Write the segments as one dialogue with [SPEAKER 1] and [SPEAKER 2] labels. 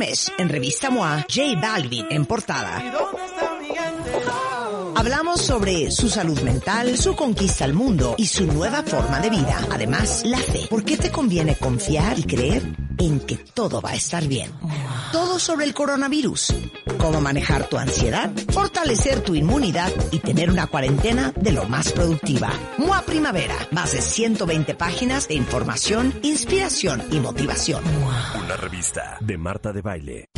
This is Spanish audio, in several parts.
[SPEAKER 1] mes, en Revista MOA, J Balvin en portada. Hablamos sobre su salud mental, su conquista al mundo y su nueva forma de vida. Además, la fe. ¿Por qué te conviene confiar y creer en que todo va a estar bien? Sobre el coronavirus. Cómo manejar tu ansiedad, fortalecer tu inmunidad y tener una cuarentena de lo más productiva. MOA Primavera. Más de 120 páginas de información, inspiración y motivación.
[SPEAKER 2] Una revista de Marta de Baile.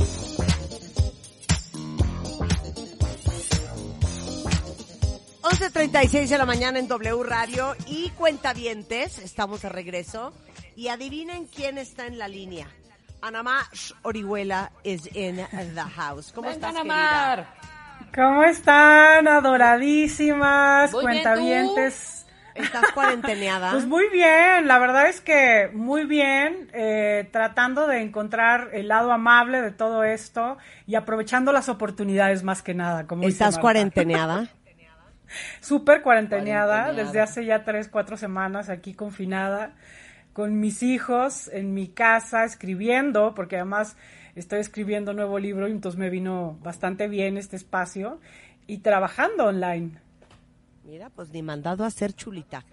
[SPEAKER 1] 11.36 de la mañana en W Radio y Cuentavientes, estamos de regreso. Y adivinen quién está en la línea. Anamar Orihuela is in the house. ¿Cómo
[SPEAKER 3] Venga,
[SPEAKER 1] estás,
[SPEAKER 3] Anamar.
[SPEAKER 1] querida?
[SPEAKER 4] ¿Cómo están, adoradísimas
[SPEAKER 3] Muy bien,
[SPEAKER 4] cuentavientes?
[SPEAKER 1] ¿Estás cuarenteneada?
[SPEAKER 4] Pues muy bien, la verdad es que muy bien, eh, tratando de encontrar el lado amable de todo esto y aprovechando las oportunidades más que nada. Como
[SPEAKER 1] ¿Estás cuarenteneada?
[SPEAKER 4] Súper cuarenteneada,
[SPEAKER 3] Cuarenteneada.
[SPEAKER 4] desde hace ya tres, cuatro semanas aquí confinada, con mis hijos en mi casa escribiendo, porque además estoy escribiendo nuevo libro y entonces me vino bastante bien este espacio y trabajando online.
[SPEAKER 1] Mira, pues ni mandado a hacer chulita.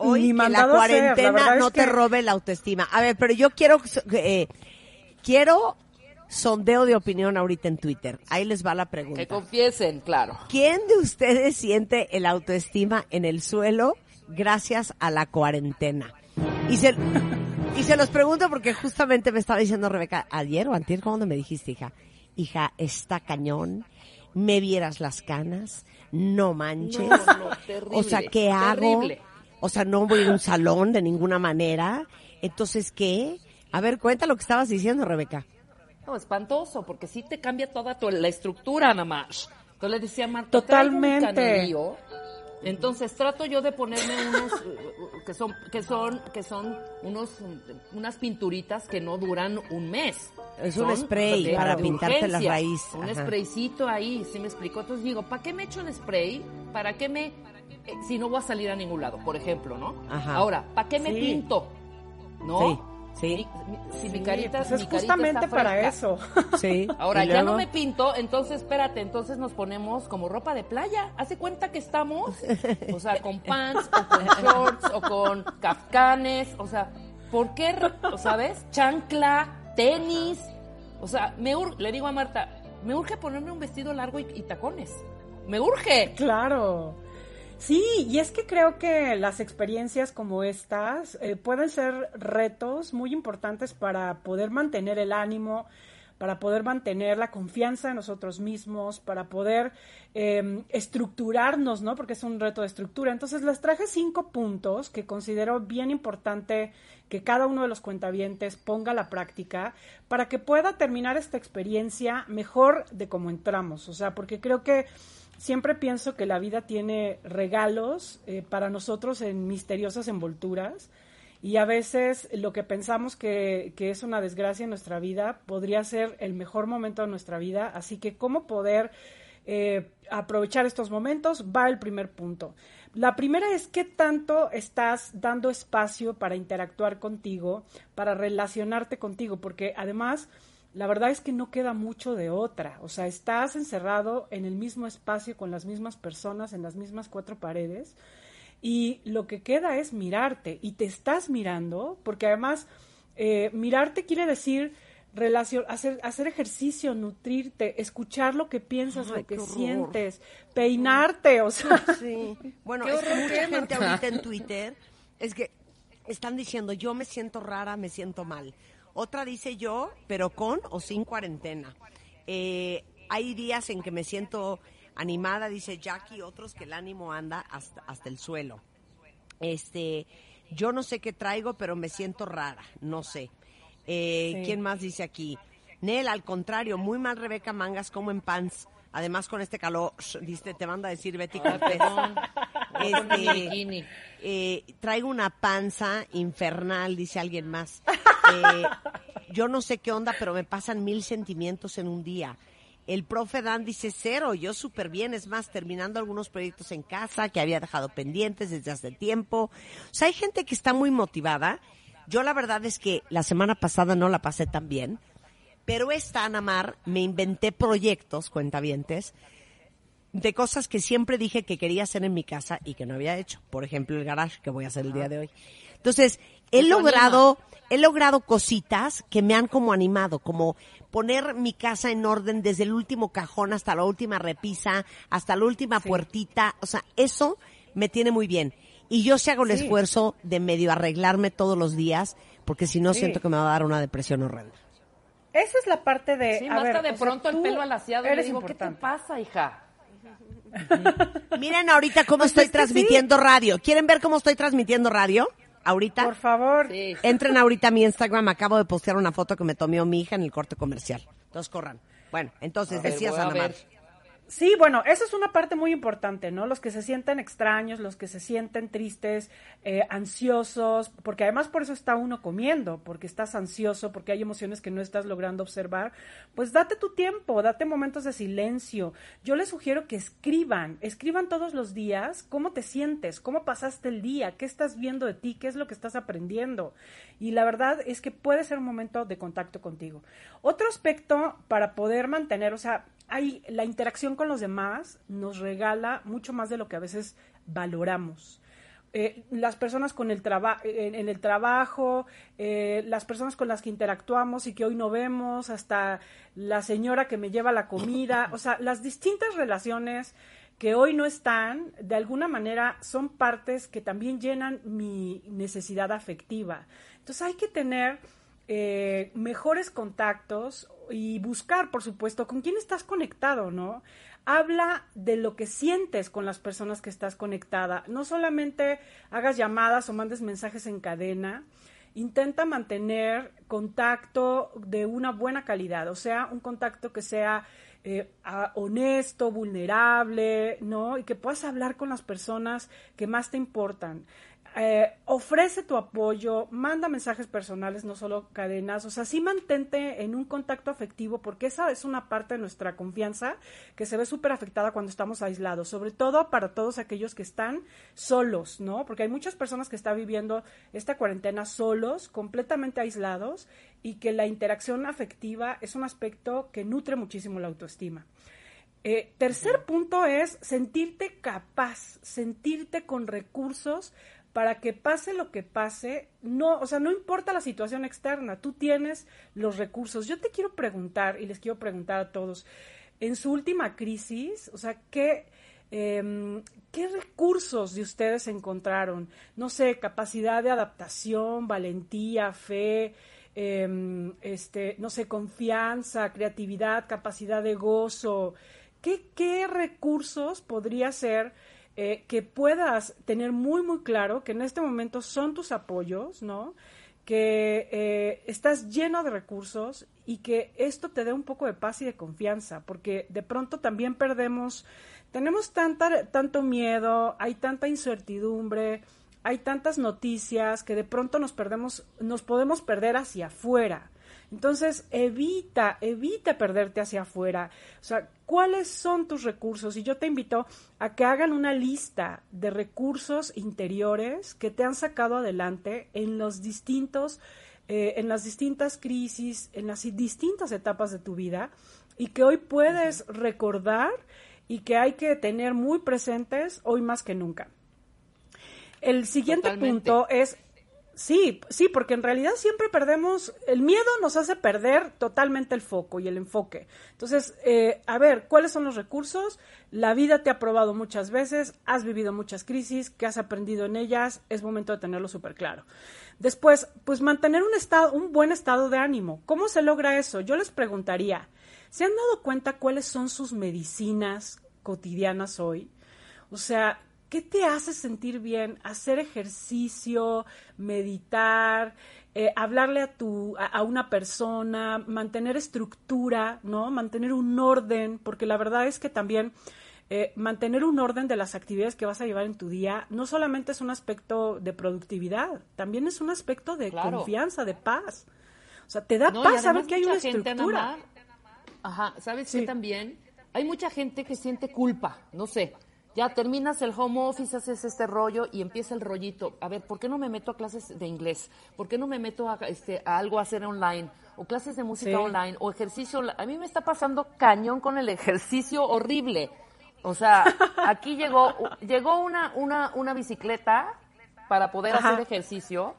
[SPEAKER 4] Ni
[SPEAKER 1] Hoy que la
[SPEAKER 4] la
[SPEAKER 1] cuarentena
[SPEAKER 4] verdad es
[SPEAKER 1] no te
[SPEAKER 4] que-
[SPEAKER 1] robe la autoestima. A ver, pero yo quiero eh, quiero sondeo de opinión ahorita en Twitter. Ahí les va la
[SPEAKER 3] Que
[SPEAKER 1] pregunta.
[SPEAKER 3] confiesen, claro.
[SPEAKER 1] ¿Quién de ustedes siente el autoestima en el suelo gracias a la cuarentena? Y se, y se los pregunto porque justamente me estaba diciendo Rebeca, ayer o antier, ¿cuándo me dijiste, hija? Hija, está cañón, me vieras las canas, no manches.
[SPEAKER 3] No, no, terrible,
[SPEAKER 1] o sea, ¿qué hago?
[SPEAKER 3] terrible.
[SPEAKER 1] O sea, no voy a ir a un salón de ninguna manera. Entonces, ¿qué? A ver, cuenta lo que estabas diciendo, Rebeca.
[SPEAKER 3] No, espantoso, porque sí te cambia toda tu, la estructura nada más. Entonces le decía a Marta,
[SPEAKER 4] Totalmente.
[SPEAKER 3] un entonces trato yo de ponerme unos que son que son que son unos unas pinturitas que no duran un mes.
[SPEAKER 1] Es un spray
[SPEAKER 3] de-
[SPEAKER 1] para
[SPEAKER 3] de
[SPEAKER 1] pintarte la
[SPEAKER 3] urgencia.
[SPEAKER 1] raíz.
[SPEAKER 3] Un
[SPEAKER 1] Ajá.
[SPEAKER 3] spraycito ahí, ¿sí me explicó? Entonces digo, ¿para qué me echo el spray? ¿Para qué me eh, si no voy a salir a ningún lado, por ejemplo, ¿no?
[SPEAKER 1] Ajá.
[SPEAKER 3] Ahora, ¿para qué me
[SPEAKER 4] Sí.
[SPEAKER 3] pinto? ¿No?
[SPEAKER 1] Sí, sí.
[SPEAKER 3] Mi- si mi
[SPEAKER 4] Sí,
[SPEAKER 3] carita,
[SPEAKER 4] pues es
[SPEAKER 3] mi carita
[SPEAKER 4] justamente para eso.
[SPEAKER 1] Sí.
[SPEAKER 3] Ahora,
[SPEAKER 1] ¿Y
[SPEAKER 3] ya no me pinto, entonces espérate, entonces nos ponemos como ropa de playa. Hace cuenta que estamos, o sea, con pants, o con shorts, o con kafkanes, o sea, ¿por qué, o sabes? Chancla, tenis, o sea, me ur- le digo a Marta, me urge ponerme un vestido largo y, y tacones. Me urge.
[SPEAKER 4] Claro. Sí, y es que creo que las experiencias como estas eh, pueden ser retos muy importantes para poder mantener el ánimo, para poder mantener la confianza en nosotros mismos, para poder eh, estructurarnos, ¿no? Porque es un reto de estructura. Entonces les traje cinco puntos que considero bien importante que cada uno de los cuentavientes ponga a la práctica para que pueda terminar esta experiencia mejor de como entramos. O sea, porque creo que siempre pienso que la vida tiene regalos eh, para nosotros en misteriosas envolturas y a veces lo que pensamos que, que es una desgracia en nuestra vida podría ser el mejor momento de nuestra vida. Así que cómo poder eh, aprovechar estos momentos va el primer punto. La primera es qué tanto estás dando espacio para interactuar contigo, para relacionarte contigo, porque además la verdad es que no queda mucho de otra. O sea, estás encerrado en el mismo espacio con las mismas personas, en las mismas cuatro paredes, y lo que queda es mirarte, y te estás mirando, porque además eh, mirarte quiere decir relación, hacer, hacer ejercicio, nutrirte, escuchar lo que piensas,
[SPEAKER 1] Ay,
[SPEAKER 4] lo que sientes, peinarte, o sea,
[SPEAKER 1] Sí. Bueno,
[SPEAKER 3] Qué
[SPEAKER 1] es que mucha
[SPEAKER 3] ¿qué,
[SPEAKER 1] gente ahorita en Twitter es que están diciendo yo me siento rara, me siento mal. Otra dice yo, pero con o sin cuarentena. Eh, hay días en que me siento animada, dice Jackie, otros que el ánimo anda hasta, hasta el suelo. Este, yo no sé qué traigo, pero me siento rara, no sé. Eh,
[SPEAKER 4] Sí.
[SPEAKER 1] ¿Quién más dice aquí? Nel, al contrario, muy mal Rebeca Mangas, como en pants. Además, con este calor, dice, te manda a decir Betty Cortés. Este, eh, traigo una panza infernal, dice alguien más. Eh, yo no sé qué onda, pero me pasan mil sentimientos en un día. El profe Dan dice cero, yo súper bien, es más, terminando algunos proyectos en casa que había dejado pendientes desde hace tiempo. O sea, hay gente que está muy motivada. Yo la verdad es que la semana pasada no la pasé tan bien, Pero esta, Ana Mar, me inventé proyectos, cuentavientes, de cosas que siempre dije que quería hacer en mi casa y que no había hecho. Por ejemplo, el garage que voy a hacer el día de hoy. Entonces, he logrado, he logrado cositas que me han como animado, como poner mi casa en orden desde el último cajón hasta la última repisa, hasta la última puertita. O sea, eso me tiene muy bien. Y yo sí hago el
[SPEAKER 4] Sí.
[SPEAKER 1] esfuerzo de medio arreglarme todos los días, porque si no
[SPEAKER 4] Sí.
[SPEAKER 1] siento que me va a dar una depresión horrenda.
[SPEAKER 4] Esa es la parte de.
[SPEAKER 3] Sí,
[SPEAKER 4] a
[SPEAKER 3] más
[SPEAKER 4] ver,
[SPEAKER 3] de
[SPEAKER 4] sea,
[SPEAKER 3] pronto el
[SPEAKER 4] tú
[SPEAKER 3] pelo alaciado y le
[SPEAKER 4] eres
[SPEAKER 3] digo, ¿qué te
[SPEAKER 4] importante.
[SPEAKER 3] pasa, hija?
[SPEAKER 1] Miren ahorita cómo
[SPEAKER 4] Pues
[SPEAKER 1] estoy
[SPEAKER 4] es
[SPEAKER 1] transmitiendo radio. ¿Quieren ver cómo estoy transmitiendo radio? Ahorita.
[SPEAKER 4] Por favor.
[SPEAKER 3] Sí.
[SPEAKER 1] Entren ahorita a mi Instagram, acabo de postear una foto que me tomó mi hija en el corte comercial. Entonces corran. Bueno, entonces
[SPEAKER 3] A ver,
[SPEAKER 1] decías Ana Mar.
[SPEAKER 4] Sí, bueno, esa es una parte muy importante, ¿no? Los que se sienten extraños, los que se sienten tristes, eh, ansiosos, porque además por eso está uno comiendo, porque estás ansioso, porque hay emociones que no estás logrando observar, pues date tu tiempo, date momentos de silencio. Yo les sugiero que escriban, escriban todos los días cómo te sientes, cómo pasaste el día, qué estás viendo de ti, qué es lo que estás aprendiendo. Y la verdad es que puede ser un momento de contacto contigo. Otro aspecto para poder mantener, o sea, la interacción con los demás nos regala mucho más de lo que a veces valoramos. Eh, las personas con el traba en, en el trabajo, eh, las personas con las que interactuamos y que hoy no vemos, hasta la señora que me lleva la comida, o sea, las distintas relaciones que hoy no están, de alguna manera son partes que también llenan mi necesidad afectiva. Entonces hay que tener eh, mejores contactos y buscar, por supuesto, con quién estás conectado, ¿no? Habla de lo que sientes con las personas que estás conectada. No solamente hagas llamadas o mandes mensajes en cadena. Intenta mantener contacto de una buena calidad, o sea, un contacto que sea eh, honesto, vulnerable, ¿no? Y que puedas hablar con las personas que más te importan. Eh, ofrece tu apoyo, manda mensajes personales, no solo cadenas, o sea, sí mantente en un contacto afectivo porque esa es una parte de nuestra confianza que se ve súper afectada cuando estamos aislados, sobre todo para todos aquellos que están solos, ¿no? Porque hay muchas personas que están viviendo esta cuarentena solos, completamente aislados y que la interacción afectiva es un aspecto que nutre muchísimo la autoestima. Eh, tercer punto es sentirte capaz, sentirte con recursos para que pase lo que pase, no, o sea, no importa la situación externa, tú tienes los recursos. Yo te quiero preguntar, y les quiero preguntar a todos, en su última crisis, o sea, ¿qué, em, ¿qué recursos de ustedes encontraron? No sé, capacidad de adaptación, valentía, fe, em, este, no sé, confianza, creatividad, capacidad de gozo. ¿Qué, qué recursos podría ser eh, que puedas tener muy, muy claro que en este momento son tus apoyos, ¿no? Que eh, estás lleno de recursos y que esto te dé un poco de paz y de confianza, porque de pronto también perdemos, tenemos tanta, tanto miedo, hay tanta incertidumbre, hay tantas noticias que de pronto nos perdemos, nos podemos perder hacia afuera. Entonces, evita, evita perderte hacia afuera. O sea, ¿cuáles son tus recursos? Y yo te invito a que hagan una lista de recursos interiores que te han sacado adelante en los distintos, eh, en las distintas crisis, en las distintas etapas de tu vida y que hoy puedes recordar y que hay que tener muy presentes hoy más que nunca. El siguiente
[SPEAKER 3] Totalmente.
[SPEAKER 4] punto es Sí, sí, porque en realidad siempre perdemos, el miedo nos hace perder totalmente el foco y el enfoque. Entonces, eh, a ver, ¿cuáles son los recursos? La vida te ha probado muchas veces, has vivido muchas crisis, que has aprendido en ellas, es momento de tenerlo súper claro. Después, pues mantener un estado, un buen estado de ánimo. ¿Cómo se logra eso? Yo les preguntaría, ¿se han dado cuenta cuáles son sus medicinas cotidianas hoy? O sea, ¿qué te hace sentir bien? Hacer ejercicio, meditar, eh, hablarle a, tu, a, a, una persona, mantener estructura, ¿no? Mantener un orden, porque la verdad es que también eh, mantener un orden de las actividades que vas a llevar en tu día no solamente es un aspecto de productividad, también es un aspecto de
[SPEAKER 3] Claro.
[SPEAKER 4] confianza, de paz. O sea, te da
[SPEAKER 3] No,
[SPEAKER 4] paz saber que hay una estructura.
[SPEAKER 3] Ajá, ¿sabes
[SPEAKER 4] Sí.
[SPEAKER 3] qué también? Hay mucha gente que siente culpa, no sé. Ya terminas el home office, haces este rollo y empieza el rollito. A ver, ¿por qué no me meto a clases de inglés? ¿Por qué no me meto a, este, a algo a hacer online? o clases de música online, o ejercicio. A mí me está pasando cañón con el ejercicio horrible. O sea, aquí llegó, llegó una, una, una bicicleta para poder hacer ejercicio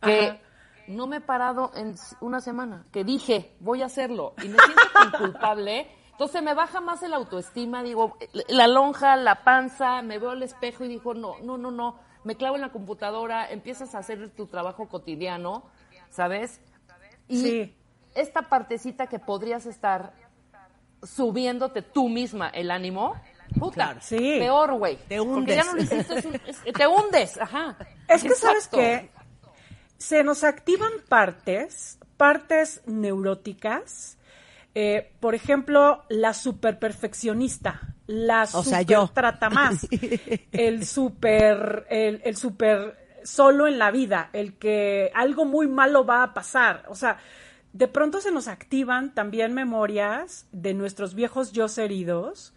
[SPEAKER 3] que no me he parado en una semana, que dije, voy a hacerlo, y me siento tan culpable. Entonces me baja más el autoestima, digo, la lonja, la panza, me veo al espejo y digo, no, no, no, no, me clavo en la computadora, empiezas a hacer tu trabajo cotidiano, ¿sabes? Y esta partecita que podrías estar subiéndote tú misma el ánimo, puta, peor, güey.
[SPEAKER 1] Te hundes.
[SPEAKER 3] ya no lo hiciste, te hundes, ajá.
[SPEAKER 4] Es que, ¿sabes que Se nos activan partes, partes neuróticas, eh, por ejemplo, la superperfeccionista, la o super trata más, el super, el, el super solo en la vida, el que algo muy malo va a pasar, o sea, de pronto se nos activan también memorias de nuestros viejos yo heridos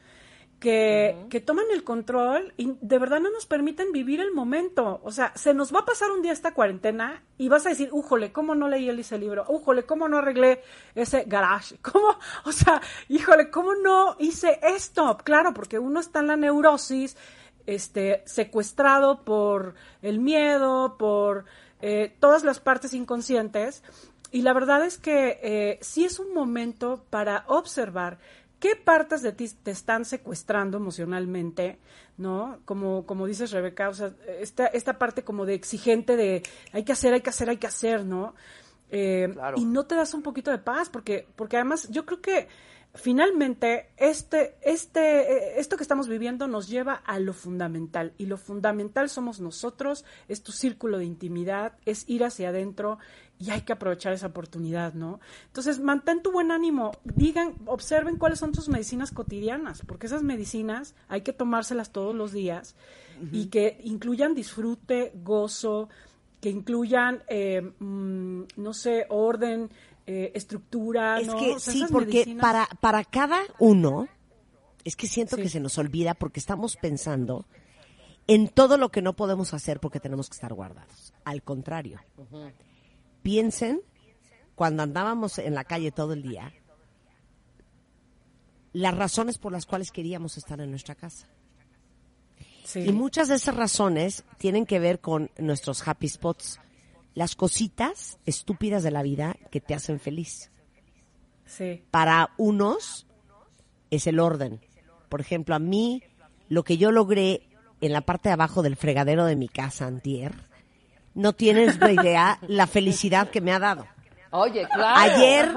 [SPEAKER 4] que, que, toman el control y de verdad no nos permiten vivir el momento. O sea, se nos va a pasar un día esta cuarentena y vas a decir, újole, ¿cómo no leí ese libro? Újole, ¿cómo no arreglé ese garage? ¿Cómo? O sea, híjole, ¿cómo no hice esto? Claro, porque uno está en la neurosis, este, secuestrado por el miedo, por eh, todas las partes inconscientes. Y la verdad es que eh, sí es un momento para observar qué partes de ti te están secuestrando emocionalmente, ¿no? Como, como dices Rebeca, o sea, esta, esta parte como de exigente de hay que hacer, hay que hacer, hay que hacer, ¿no? Eh, y no te das un poquito de paz, porque, porque además yo creo que finalmente este, este, esto que estamos viviendo nos lleva a lo fundamental y lo fundamental somos nosotros, es tu círculo de intimidad, es ir hacia adentro y hay que aprovechar esa oportunidad, ¿no? Entonces, mantén tu buen ánimo, digan, observen cuáles son tus medicinas cotidianas, porque esas medicinas hay que tomárselas todos los días y que incluyan disfrute, gozo, que incluyan, eh, mm, no sé, orden, eh, estructura.
[SPEAKER 1] Es que sí, porque para, para cada uno, es que siento que se nos olvida porque estamos pensando en todo lo que no podemos hacer porque tenemos que estar guardados. Al contrario, piensen cuando andábamos en la calle todo el día, las razones por las cuales queríamos estar en nuestra casa. Y muchas de esas razones tienen que ver con nuestros happy spots, las cositas estúpidas de la vida que te hacen feliz.
[SPEAKER 4] Sí.
[SPEAKER 1] Para unos es el orden. Por ejemplo, a mí lo que yo logré en la parte de abajo del fregadero de mi casa antier, no tienes una idea la felicidad que me ha dado.
[SPEAKER 3] Oye, claro.
[SPEAKER 1] Ayer,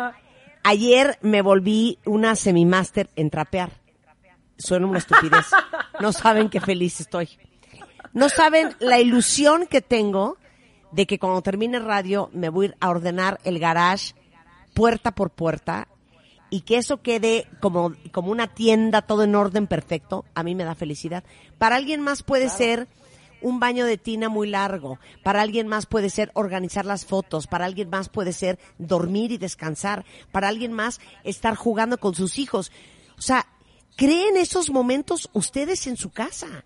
[SPEAKER 1] ayer me volví una semimaster en trapear. Suena una estupidez. No saben qué feliz estoy. No saben la ilusión que tengo de que cuando termine radio me voy a ordenar el garage puerta por puerta y que eso quede como, como una tienda todo en orden perfecto, a mí me da felicidad. Para alguien más puede ser un baño de tina muy largo, para alguien más puede ser organizar las fotos, para alguien más puede ser dormir y descansar, para alguien más estar jugando con sus hijos. O sea, creen esos momentos ustedes en su casa.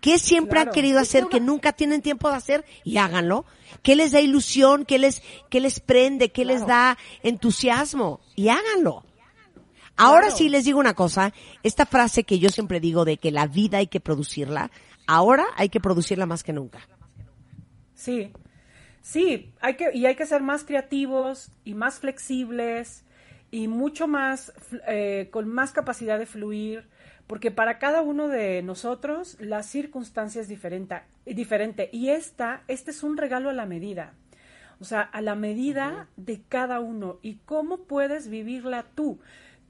[SPEAKER 1] ¿Qué siempre han querido hacer que nunca tienen tiempo de hacer? Y háganlo. ¿Qué les da ilusión? ¿Qué les, qué les prende? ¿Qué les da entusiasmo? Y háganlo. Ahora sí les digo una cosa, esta frase que yo siempre digo de que la vida hay que producirla, ahora hay que producirla más que nunca.
[SPEAKER 4] Sí, sí, hay que, y hay que ser más creativos y más flexibles y mucho más, eh, con más capacidad de fluir porque para cada uno de nosotros la circunstancia es diferente, diferente. Y esta, este es un regalo a la medida, o sea, a la medida de cada uno. Y cómo puedes vivirla tú.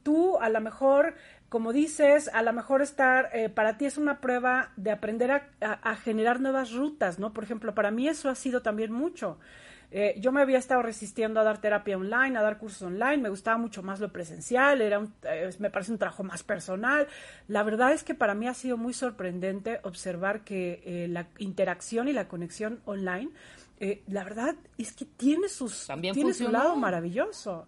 [SPEAKER 4] Tú a lo mejor, como dices, a lo mejor estar, eh, para ti es una prueba de aprender a, a generar nuevas rutas, ¿no? Por ejemplo, para mí eso ha sido también mucho. Eh, yo me había estado resistiendo a dar terapia online, a dar cursos online, me gustaba mucho más lo presencial, era eh, me parece un trabajo más personal. La verdad es que para mí ha sido muy sorprendente observar que eh, la interacción y la conexión online, la verdad es que tiene, sus, tiene su lado maravilloso.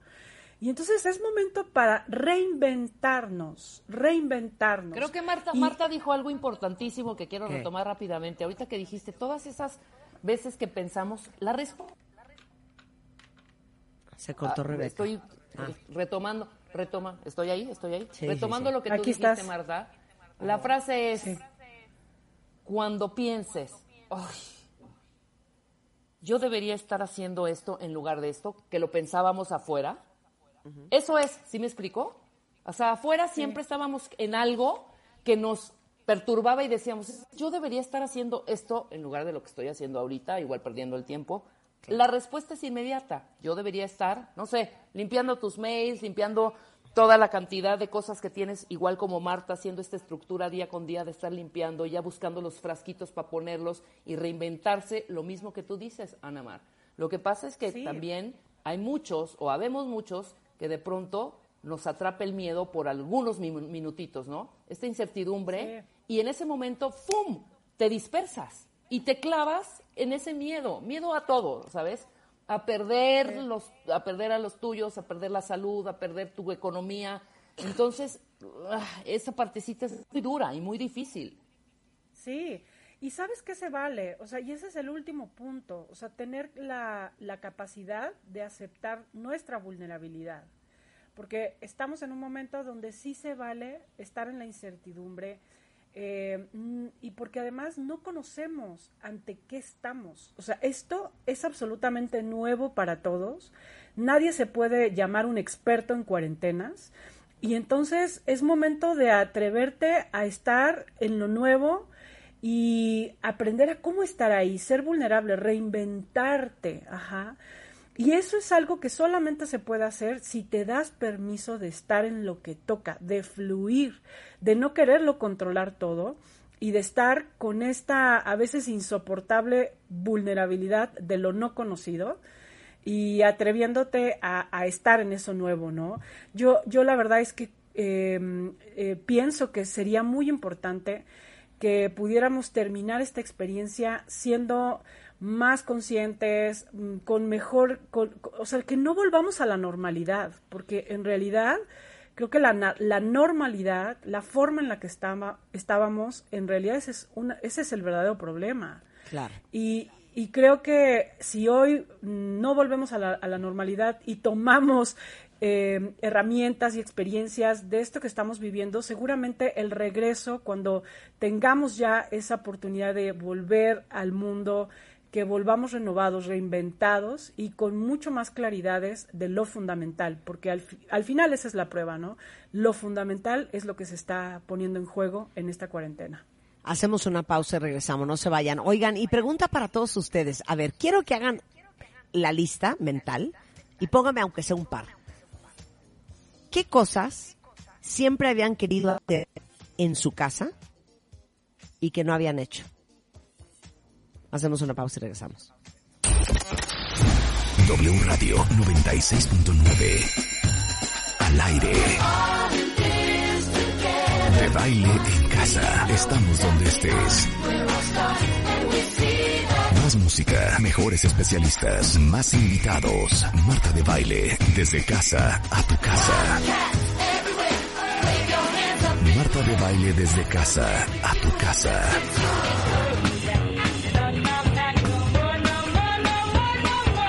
[SPEAKER 4] Y entonces es momento para reinventarnos, reinventarnos.
[SPEAKER 3] Creo que Marta, Marta dijo algo importantísimo que quiero retomar rápidamente. Ahorita que dijiste todas esas veces que pensamos, la respuesta
[SPEAKER 1] Se cortó
[SPEAKER 3] ah,
[SPEAKER 1] Rebeca.
[SPEAKER 3] Estoy
[SPEAKER 1] Ah.
[SPEAKER 3] retomando, retoma, estoy ahí, estoy ahí.
[SPEAKER 1] Sí,
[SPEAKER 3] retomando
[SPEAKER 1] sí, sí.
[SPEAKER 3] lo que tú
[SPEAKER 4] Aquí
[SPEAKER 3] dijiste,
[SPEAKER 4] estás.
[SPEAKER 3] Marta. La frase es, cuando pienses, "Ay, yo debería estar haciendo esto en lugar de esto, que lo pensábamos afuera. Eso es, ¿sí me explicó? O sea, afuera siempre estábamos en algo que nos perturbaba y decíamos, yo debería estar haciendo esto en lugar de lo que estoy haciendo ahorita, igual perdiendo el tiempo. La respuesta es inmediata. Yo debería estar, no sé, limpiando tus mails, limpiando toda la cantidad de cosas que tienes, igual como Marta, haciendo esta estructura día con día de estar limpiando, ya buscando los frasquitos para ponerlos y reinventarse, lo mismo que tú dices, Ana Mar. Lo que pasa es que
[SPEAKER 4] Sí.
[SPEAKER 3] también hay muchos, o habemos muchos, que de pronto nos atrapa el miedo por algunos mi- minutitos, ¿no? Esta incertidumbre, y en ese momento, ¡fum!, te dispersas y te clavas en ese miedo, miedo a todo, ¿sabes? A perder, los, a perder a los tuyos, a perder la salud, a perder tu economía. Entonces, ah, esa partecita es muy dura y muy difícil.
[SPEAKER 4] Sí, y sabes que se vale, o sea, y ese es el último punto, o sea, tener la, capacidad de aceptar nuestra vulnerabilidad, porque estamos en un momento donde sí se vale estar en la incertidumbre eh, y porque además no conocemos ante qué estamos, o sea, esto es absolutamente nuevo para todos, nadie se puede llamar un experto en cuarentenas, y entonces es momento de atreverte a estar en lo nuevo y aprender a cómo estar ahí, ser vulnerable, reinventarte, ajá. Y eso es algo que solamente se puede hacer si te das permiso de estar en lo que toca, de fluir, de no quererlo controlar todo y de estar con esta a veces insoportable vulnerabilidad de lo no conocido y atreviéndote a, estar en eso nuevo, ¿no? Yo, yo la verdad es que eh, eh, pienso que sería muy importante que pudiéramos terminar esta experiencia siendo más conscientes, mm, con mejor, con- con- o sea, que no volvamos a la normalidad, porque en realidad creo que la, la normalidad, la forma en la que estaba, estábamos, en realidad ese es, una, ese es el verdadero problema.
[SPEAKER 1] Claro.
[SPEAKER 4] Y, y creo que si hoy no volvemos a la, normalidad y tomamos eh, herramientas y experiencias de esto que estamos viviendo, seguramente el regreso, cuando tengamos ya esa oportunidad de volver al mundo, que volvamos renovados, reinventados y con mucho más claridades de lo fundamental, porque al final esa es la prueba, ¿no? Lo fundamental es lo que se está poniendo en juego en esta cuarentena.
[SPEAKER 1] Hacemos una pausa y regresamos, no se vayan. Oigan, y pregunta para todos ustedes. A ver, quiero que hagan la lista mental y póngame aunque sea un par. ¿Qué cosas siempre habían querido hacer en su casa y que no habían hecho? Hacemos una pausa y regresamos.
[SPEAKER 2] W Radio 96.9. Al aire. De baile en casa. Estamos donde estés. Más música, mejores especialistas, más invitados. Marta de baile, desde casa a tu casa. Marta de baile desde casa a tu casa.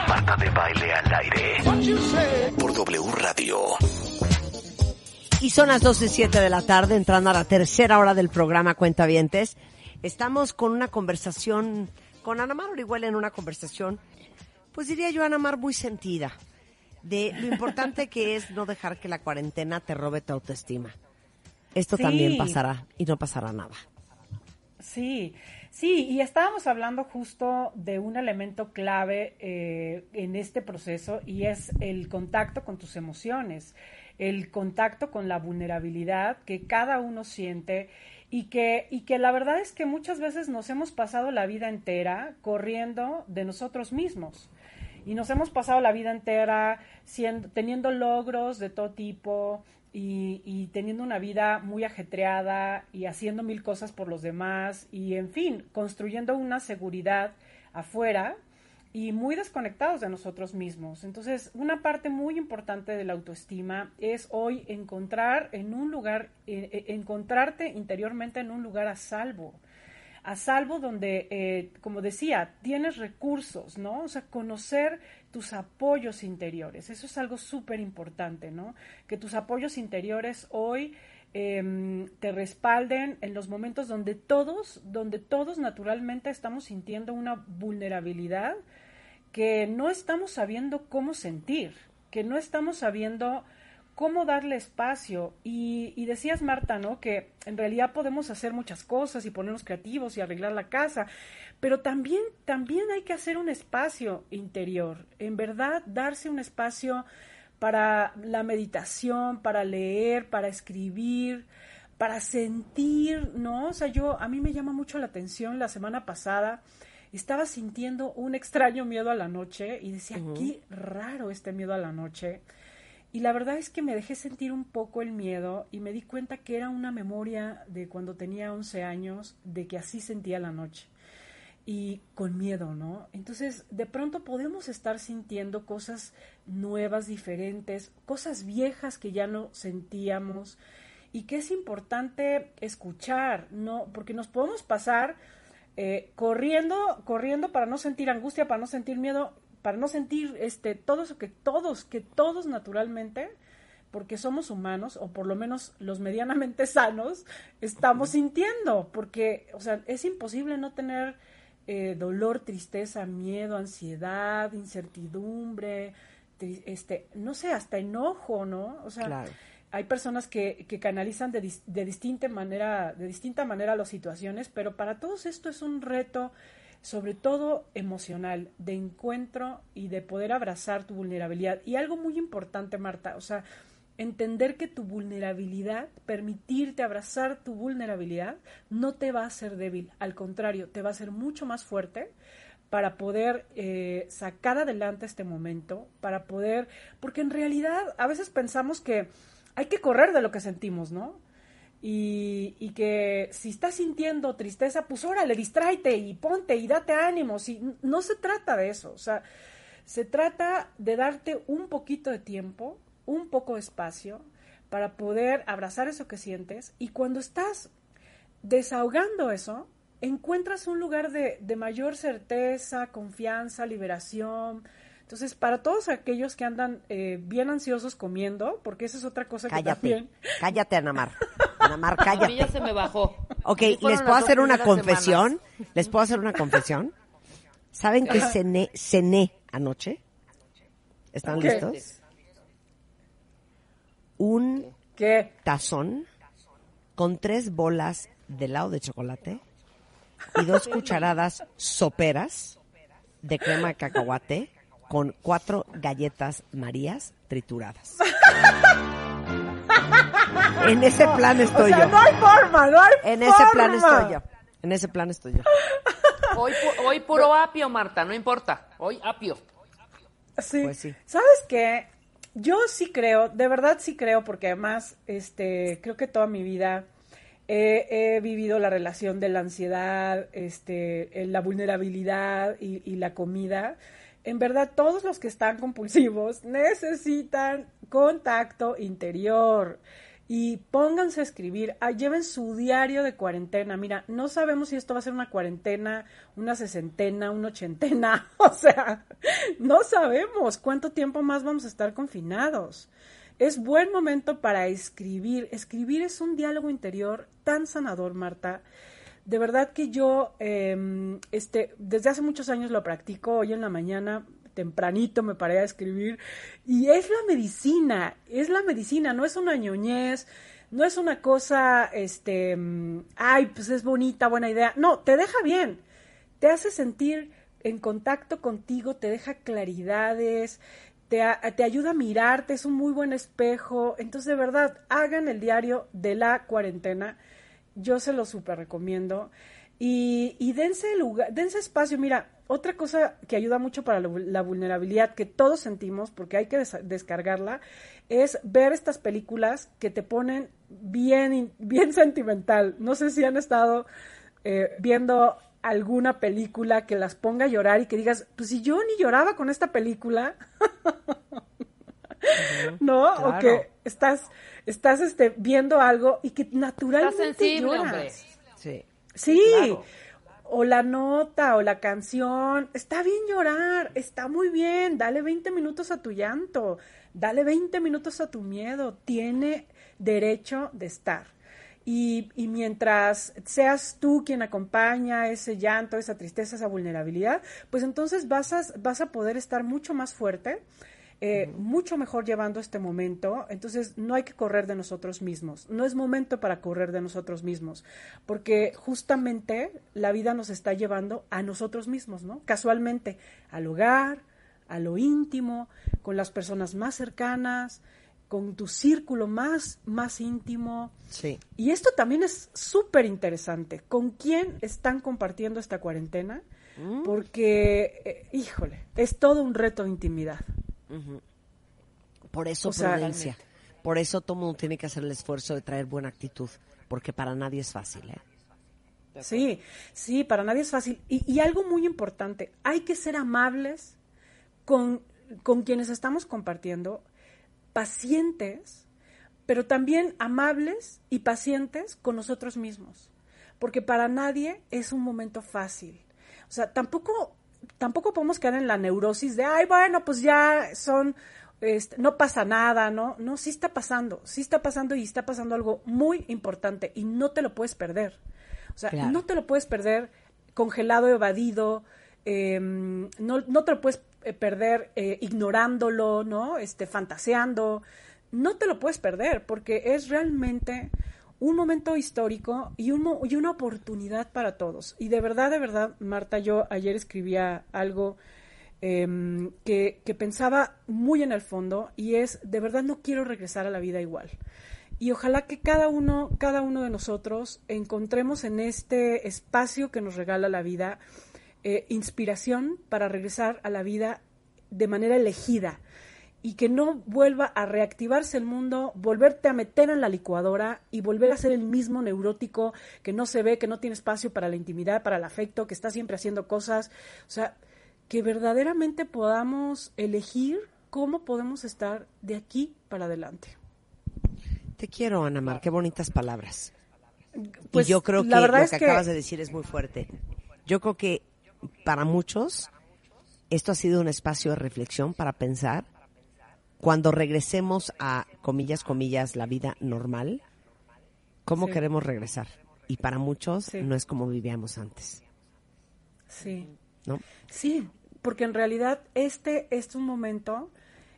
[SPEAKER 2] Marta de baile al aire. Por W Radio.
[SPEAKER 1] Y son las 12 y 7 de la tarde, entrando a la tercera hora del programa Cuentavientes. Estamos con una conversación, con Ana Mar Orihuela en una conversación, pues diría yo, Ana Mar, muy sentida, de lo importante que es no dejar que la cuarentena te robe tu autoestima. Esto
[SPEAKER 4] Sí.
[SPEAKER 1] también pasará y no pasará nada.
[SPEAKER 4] Sí, sí, y estábamos hablando justo de un elemento clave eh, en este proceso y es el contacto con tus emociones, el contacto con la vulnerabilidad que cada uno siente y que, y que la verdad es que muchas veces nos hemos pasado la vida entera corriendo de nosotros mismos. Y nos hemos pasado la vida entera siendo, teniendo logros de todo tipo y, y teniendo una vida muy ajetreada y haciendo mil cosas por los demás y, en fin, construyendo una seguridad afuera y muy desconectados de nosotros mismos. Entonces, una parte muy importante de la autoestima es hoy encontrar en un lugar, eh, eh, encontrarte interiormente en un lugar a salvo a salvo donde, eh, como decía, tienes recursos, ¿no? O sea, conocer tus apoyos interiores. Eso es algo súper importante, ¿no? Que tus apoyos interiores hoy em, te respalden en los momentos donde todos, donde todos naturalmente estamos sintiendo una vulnerabilidad que no estamos sabiendo cómo sentir, que no estamos sabiendo cómo darle espacio. Y, decías, Marta, ¿no? Que en realidad podemos hacer muchas cosas y ponernos creativos y arreglar la casa, pero también, también hay que hacer un espacio interior, en verdad, darse un espacio para la meditación, para leer, para escribir, para sentir, ¿no? O sea, yo, a mí me llama mucho la atención la semana pasada, estaba sintiendo un extraño miedo a la noche y decía, qué raro este miedo a la noche. Y la verdad es que me dejé sentir un poco el miedo y me di cuenta que era una memoria de cuando tenía 11 años, de que así sentía la noche. Y con miedo, ¿no? Entonces, de pronto podemos estar sintiendo cosas nuevas, diferentes, cosas viejas que ya no sentíamos y que es importante escuchar, ¿no? Porque nos podemos pasar eh, corriendo, corriendo para no sentir angustia, para no sentir miedo, para no sentir este todo eso que todos, que todos naturalmente, porque somos humanos, o por lo menos los medianamente sanos, estamos sintiendo, porque, o sea, es imposible no tener eh, dolor, tristeza, miedo, ansiedad, incertidumbre, este, no sé, hasta enojo, ¿no? O sea, hay personas que, canalizan de, de, distinta manera, de distinta manera las situaciones, pero para todos esto es un reto sobre todo emocional, de encuentro y de poder abrazar tu vulnerabilidad. Y algo muy importante, Marta, o sea, entender que tu vulnerabilidad, permitirte abrazar tu vulnerabilidad, no te va a hacer débil, al contrario, te va a hacer mucho más fuerte para poder eh, sacar adelante este momento, para poder, porque en realidad a veces pensamos que hay que correr de lo que sentimos, ¿no? y, que si estás sintiendo tristeza, pues órale, distráete y ponte y date ánimo. Si, no se trata de eso, o sea, se trata de darte un poquito de tiempo, un poco de espacio para poder abrazar eso que sientes y cuando estás desahogando eso, encuentras un lugar de mayor certeza, confianza, liberación, entonces, para todos aquellos que andan eh, bien ansiosos comiendo, porque esa es otra cosa que
[SPEAKER 5] cállate,
[SPEAKER 4] también...
[SPEAKER 5] Cállate, Anamar. Anamar, cállate. A
[SPEAKER 3] mí ya se me bajó.
[SPEAKER 5] Ok, ¿les puedo hacer una confesión? ¿Les puedo hacer una confesión? ¿Saben que cené, cené anoche? ¿Están listos? Un
[SPEAKER 4] ¿Qué?
[SPEAKER 5] tazón con tres bolas de helado de chocolate y dos cucharadas soperas de crema de cacahuate con cuatro galletas marías trituradas. en ese plan estoy yo.
[SPEAKER 4] No hay forma, no hay
[SPEAKER 5] En ese plan estoy yo. En ese plan estoy yo.
[SPEAKER 3] Hoy, hoy puro apio, Marta, no importa. Hoy apio.
[SPEAKER 4] Sí.
[SPEAKER 5] Pues sí.
[SPEAKER 4] ¿Sabes qué? Yo sí creo, de verdad sí creo, porque además, este, creo que toda mi vida he, vivido la relación de la ansiedad, este, la vulnerabilidad y, y la comida en verdad todos los que están compulsivos necesitan contacto interior y pónganse a escribir, ah, lleven su diario de cuarentena. Mira, no sabemos si esto va a ser una cuarentena, una sesentena, una ochentena, o sea, no sabemos cuánto tiempo más vamos a estar confinados. Es buen momento para escribir. Escribir es un diálogo interior tan sanador, Marta de verdad que yo, em, este, desde hace muchos años lo practico. Hoy en la mañana, tempranito, me paré a escribir. Y es la medicina, es la medicina, no es una ñoñez, no es una cosa, este, em, ay, pues es bonita, buena idea. No, te deja bien, te hace sentir en contacto contigo, te deja claridades, te, te, ayuda a mirarte, es un muy buen espejo. Entonces, de verdad, hagan el diario de la cuarentena yo se lo súper recomiendo. Y, y dense, lugar, dense espacio. Mira, otra cosa que ayuda mucho para la, vulnerabilidad que todos sentimos, porque hay que descargarla, es ver estas películas que te ponen bien, bien sentimental. No sé si han estado eh, viendo alguna película que las ponga a llorar y que digas, pues si yo ni lloraba con esta película, ¿no? O que estás estás este, viendo algo y que naturalmente
[SPEAKER 3] sensible,
[SPEAKER 5] Sí.
[SPEAKER 4] Sí. o la nota o la canción. Está bien llorar, está muy bien, dale 20 minutos a tu llanto, dale 20 minutos a tu miedo, tiene derecho de estar. Y, y, mientras seas tú quien acompaña ese llanto, esa tristeza, esa vulnerabilidad, pues entonces vas a, vas a poder estar mucho más fuerte, eh, mucho mejor llevando este momento. Entonces no hay que correr de nosotros mismos. No es momento para correr de nosotros mismos, porque justamente la vida nos está llevando a nosotros mismos, ¿no? Casualmente, al hogar, a lo íntimo, con las personas más cercanas, con tu círculo más, más íntimo.
[SPEAKER 5] Sí.
[SPEAKER 4] Y esto también es súper interesante. ¿Con quién están compartiendo esta cuarentena?
[SPEAKER 5] Mm.
[SPEAKER 4] Porque, eh, híjole, es todo un reto de intimidad.
[SPEAKER 5] Por eso,
[SPEAKER 4] O sea,
[SPEAKER 5] prudencia. Por eso todo mundo tiene que hacer el esfuerzo de traer buena actitud, porque para nadie es fácil, ¿eh?
[SPEAKER 4] Sí, sí, para nadie es fácil. Y, y algo muy importante, hay que ser amables con, con quienes estamos compartiendo, pacientes, pero también amables y pacientes con nosotros mismos, porque para nadie es un momento fácil. O sea, tampoco, tampoco podemos quedar en la neurosis de, ay, bueno, pues ya son, este, no pasa nada, ¿no? No, sí está pasando, sí está pasando y está pasando algo muy importante y no te lo puedes perder. O sea,
[SPEAKER 5] Claro.
[SPEAKER 4] no te lo puedes perder congelado, evadido, eh, no, no te lo puedes eh, perder eh, ignorándolo, ¿no? Este, fantaseando. No te lo puedes perder porque es realmente un momento histórico y, un y una oportunidad para todos. Y de verdad, de verdad, Marta, yo ayer escribía algo em, que, que pensaba muy en el fondo y es, de verdad no quiero regresar a la vida igual. Y ojalá que cada uno, cada uno de nosotros encontremos en este espacio que nos regala la vida eh, inspiración para regresar a la vida de manera elegida y que no vuelva a reactivarse el mundo, volverte a meter en la licuadora y volver a ser el mismo neurótico que no se ve, que no tiene espacio para la intimidad, para el afecto, que está siempre haciendo cosas. O sea, que verdaderamente podamos elegir cómo podemos estar de aquí para adelante.
[SPEAKER 5] Te quiero, Ana Mar, qué bonitas palabras.
[SPEAKER 4] Pues,
[SPEAKER 5] y yo creo que
[SPEAKER 4] la verdad
[SPEAKER 5] lo
[SPEAKER 4] es
[SPEAKER 5] que- acabas de decir es muy fuerte. Yo creo que para muchos esto ha sido un espacio de reflexión para pensar cuando regresemos a, comillas, comillas, la vida normal, cómo
[SPEAKER 4] Sí.
[SPEAKER 5] queremos regresar. Y para muchos
[SPEAKER 4] Sí.
[SPEAKER 5] no es como vivíamos antes,
[SPEAKER 4] Sí.
[SPEAKER 5] ¿no?
[SPEAKER 4] Sí, porque en realidad este es un momento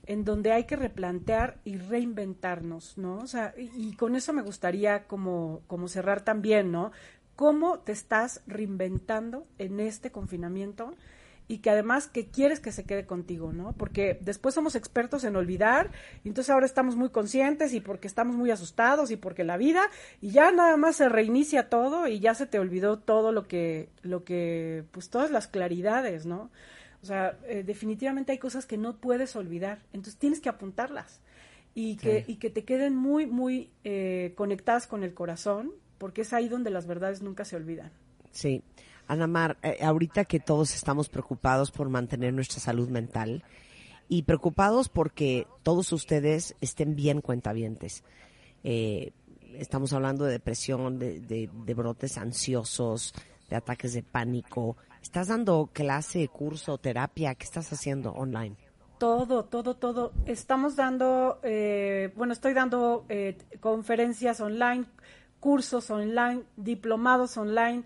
[SPEAKER 4] en donde hay que replantear y reinventarnos, ¿no? O sea, y, y con eso me gustaría como, como cerrar también, ¿no? ¿Cómo te estás reinventando en este confinamiento? Y que además que quieres que se quede contigo, ¿no? Porque después somos expertos en olvidar, y entonces ahora estamos muy conscientes y porque estamos muy asustados y porque la vida, y ya nada más se reinicia todo y ya se te olvidó todo lo que, lo que, pues todas las claridades, ¿no? O sea, eh, definitivamente hay cosas que no puedes olvidar, entonces tienes que apuntarlas y que,
[SPEAKER 5] Sí.
[SPEAKER 4] y que te queden muy, muy eh, conectadas con el corazón, porque es ahí donde las verdades nunca se olvidan.
[SPEAKER 5] Sí. Ana Mar, eh, ahorita que todos estamos preocupados por mantener nuestra salud mental y preocupados porque todos ustedes estén bien cuentavientes. Eh, estamos hablando de depresión, de, de- de brotes ansiosos, de ataques de pánico. ¿Estás dando clase, curso, terapia? ¿Qué estás haciendo online?
[SPEAKER 4] Todo, todo, todo. Estamos dando, eh, bueno, estoy dando eh, conferencias online, cursos online, diplomados online.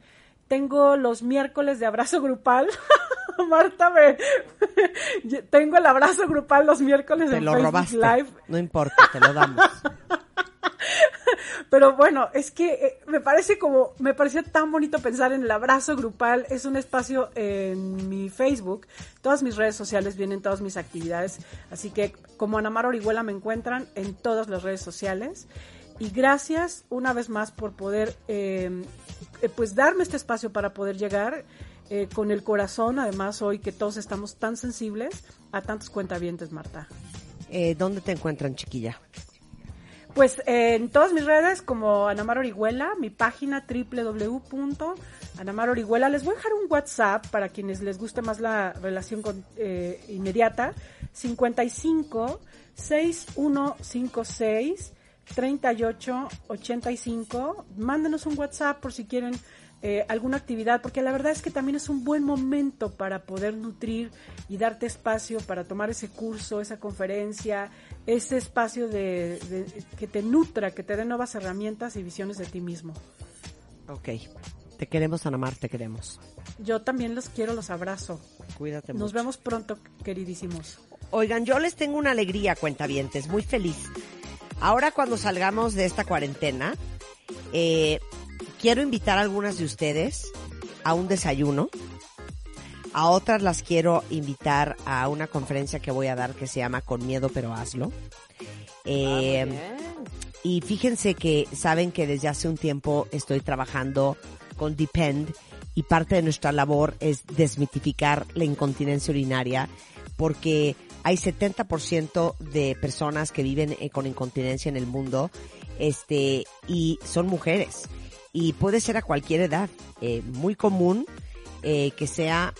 [SPEAKER 4] Tengo los miércoles de abrazo grupal. Marta, me, tengo el abrazo grupal los miércoles
[SPEAKER 5] Te
[SPEAKER 4] en
[SPEAKER 5] lo
[SPEAKER 4] Facebook
[SPEAKER 5] robaste.
[SPEAKER 4] Live.
[SPEAKER 5] No importa, te lo damos.
[SPEAKER 4] Pero bueno, es que eh, me parece como, me pareció tan bonito pensar en el abrazo grupal. Es un espacio en mi Facebook. Todas mis redes sociales vienen todas mis actividades. Así que como Ana Mar Orihuela me encuentran en todas las redes sociales. Y gracias una vez más por poder, eh, eh, pues darme este espacio para poder llegar eh, con el corazón, además hoy que todos estamos tan sensibles a tantos cuentavientes, Marta.
[SPEAKER 5] Eh, ¿Dónde te encuentran, chiquilla?
[SPEAKER 4] Pues eh, en todas mis redes como Anamar Orihuela, mi página www.anamar Orihuela. Les voy a dejar un WhatsApp para quienes les guste más la relación con, inmediata. 55 6156 3885. Mándenos un WhatsApp por si quieren eh, alguna actividad, porque la verdad es que también es un buen momento para poder nutrir y darte espacio para tomar ese curso, esa conferencia, ese espacio de, de- que te nutra, que te dé nuevas herramientas y visiones de ti mismo.
[SPEAKER 1] Ok. Te queremos, Ana Mar, te queremos.
[SPEAKER 4] Yo también los quiero, los abrazo.
[SPEAKER 1] Cuídate
[SPEAKER 4] Nos
[SPEAKER 1] mucho.
[SPEAKER 4] vemos pronto, queridísimos.
[SPEAKER 1] Oigan, yo les tengo una alegría, cuentavientes, muy feliz. Ahora cuando salgamos de esta cuarentena, eh, quiero invitar a algunas de ustedes a un desayuno. A otras las quiero invitar a una conferencia que voy a dar que se llama Con miedo pero hazlo. Eh,
[SPEAKER 3] Ah, bien.
[SPEAKER 1] y fíjense que saben que desde hace un tiempo estoy trabajando con Depend y parte de nuestra labor es desmitificar la incontinencia urinaria porque hay 70% de personas que viven eh, con incontinencia en el mundo este y son mujeres. Y puede ser a cualquier edad. Eh, muy común eh, que sea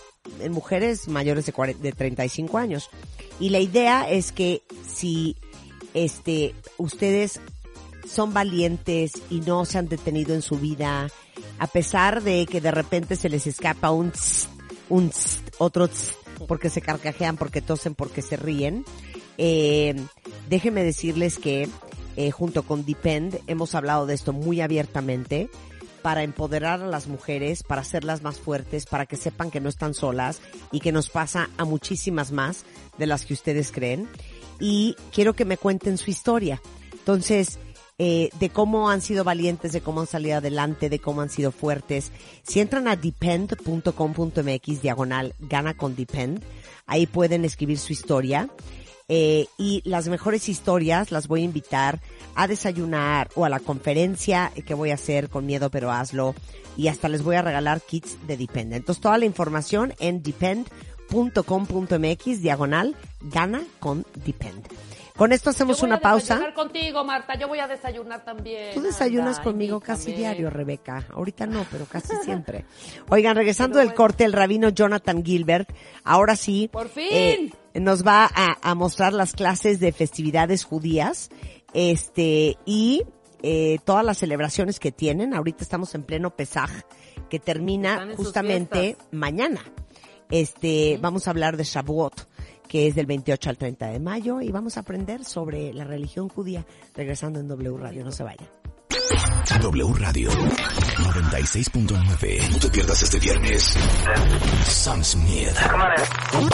[SPEAKER 1] mujeres mayores de, 40 de 35 años. Y la idea es que si este ustedes son valientes y no se han detenido en su vida, a pesar de que de repente se les escapa un tss, un tss, otro tss, porque se carcajean, porque tosen, porque se ríen. Eh, déjenme decirles que eh, junto con Depend hemos hablado de esto muy abiertamente para empoderar a las mujeres, para hacerlas más fuertes, para que sepan que no están solas y que nos pasa a muchísimas más de las que ustedes creen. Y quiero que me cuenten su historia. Entonces, eh, de cómo han sido valientes, de cómo han salido adelante, de cómo han sido fuertes. Si entran a depend.com.mx diagonal gana con Depend, ahí pueden escribir su historia. Eh, y las mejores historias las voy a invitar a desayunar o a la conferencia que voy a hacer con miedo pero hazlo y hasta les voy a regalar kits de Depend. Entonces toda la información en depend.com.mx diagonal gana con Depend. Con esto hacemos
[SPEAKER 3] Yo voy
[SPEAKER 1] una
[SPEAKER 3] a
[SPEAKER 1] pausa.
[SPEAKER 3] desayunar contigo, Marta. Yo voy a desayunar también.
[SPEAKER 1] Tú desayunas conmigo casi diario, Rebeca. Ahorita no, pero casi siempre. Oigan, regresando del corte, el rabino Jonathan Gilbert, ahora sí,
[SPEAKER 3] ¡Por fin!
[SPEAKER 1] eh, nos va a, a mostrar las clases de festividades judías, este, y eh, todas las celebraciones que tienen. Ahorita estamos en pleno Pesaj, que termina justamente mañana. Este, vamos a hablar de Shavuot, que es del 28 al 30 de mayo, y vamos a aprender sobre la religión judía, regresando en W Radio, no se vayan.
[SPEAKER 2] W Radio 96.9. No te pierdas este viernes. Sam Smith.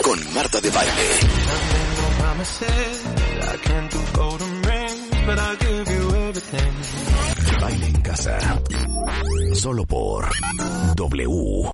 [SPEAKER 2] Con Marta de Baile. Baile en casa. Solo por W.